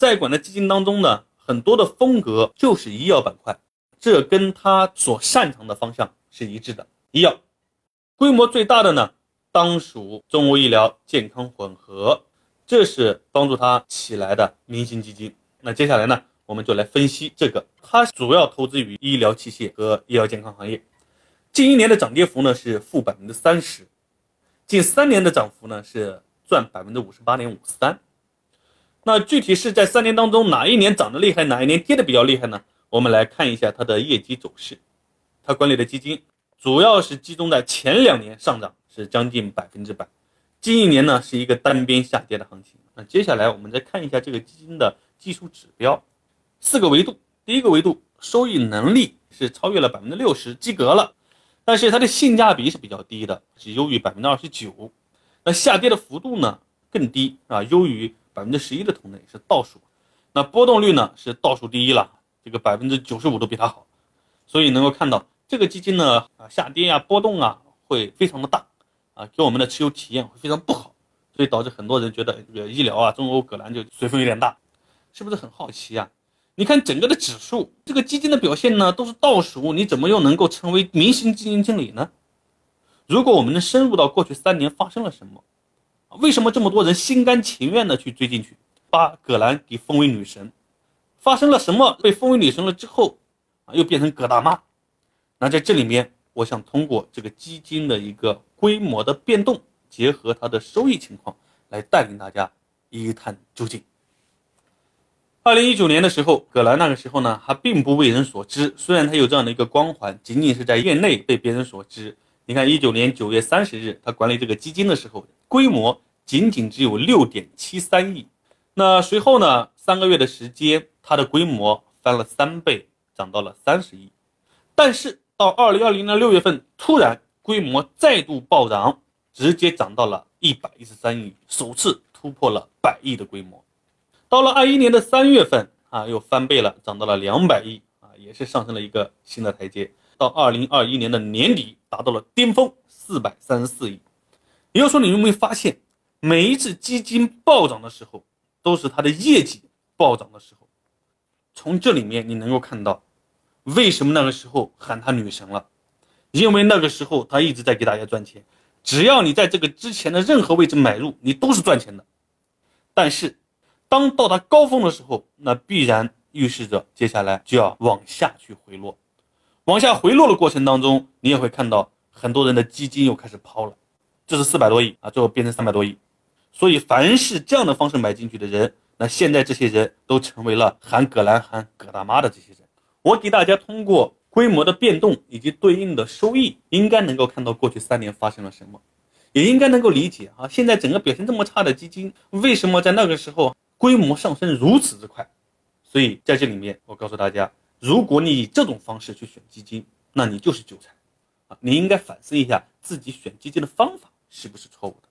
在管的基金当中呢，很多的风格就是医药板块，这跟他所擅长的方向是一致的。医药规模最大的呢，当属中欧医疗健康混合，这是帮助他起来的明星基金。那接下来呢，我们就来分析这个，它主要投资于医疗器械和医疗健康行业。近一年的涨跌幅呢是负百分之三十，近三年的涨幅呢是赚百分之五十八点五三。那具体是在三年当中哪一年涨得厉害，哪一年跌得比较厉害呢？我们来看一下它的业绩走势。它管理的基金主要是集中在前两年上涨是将近百分之百，近一年呢是一个单边下跌的行情。那接下来我们再看一下这个基金的技术指标，四个维度。第一个维度收益能力是超越了百分之六十，及格了，但是它的性价比是比较低的，是优于百分之二十九。那下跌的幅度呢更低啊，优于。百分之十一的同类是倒数，那波动率呢是倒数第一了，这个百分之九十五都比它好，所以能够看到这个基金呢啊下跌呀波动啊会非常的大啊，给我们的持有体验会非常不好，所以导致很多人觉得这个医疗啊中欧葛兰就水分有点大，是不是很好奇啊？你看整个的指数，这个基金的表现呢都是倒数，你怎么又能够成为明星基金经理呢？如果我们能深入到过去三年发生了什么？为什么这么多人心甘情愿的去追进去，把葛兰给封为女神？发生了什么？被封为女神了之后，啊，又变成葛大妈？那在这里面，我想通过这个基金的一个规模的变动，结合它的收益情况，来带领大家一探究竟。二零一九年的时候，葛兰那个时候呢，还并不为人所知，虽然她有这样的一个光环，仅仅是在业内被别人所知。你看，一九年九月三十日，他管理这个基金的时候，规模仅仅只有六点七三亿。那随后呢，三个月的时间，它的规模翻了三倍，涨到了三十亿。但是到二零二零年六月份，突然规模再度暴涨，直接涨到了一百一十三亿，首次突破了百亿的规模。到了二一年的三月份啊，又翻倍了，涨到了两百亿啊，也是上升了一个新的台阶。到二零二一年的年底，达到了巅峰四百三十四亿。也就说，你有没有发现，每一次基金暴涨的时候，都是它的业绩暴涨的时候。从这里面你能够看到，为什么那个时候喊她女神了？因为那个时候她一直在给大家赚钱，只要你在这个之前的任何位置买入，你都是赚钱的。但是，当到达高峰的时候，那必然预示着接下来就要往下去回落。往下回落的过程当中，你也会看到很多人的基金又开始抛了，这是四百多亿啊，最后变成三百多亿。所以，凡是这样的方式买进去的人，那现在这些人都成为了喊葛兰喊葛大妈的这些人。我给大家通过规模的变动以及对应的收益，应该能够看到过去三年发生了什么，也应该能够理解啊，现在整个表现这么差的基金，为什么在那个时候规模上升如此之快？所以在这里面，我告诉大家。如果你以这种方式去选基金，那你就是韭菜，啊，你应该反思一下自己选基金的方法是不是错误的。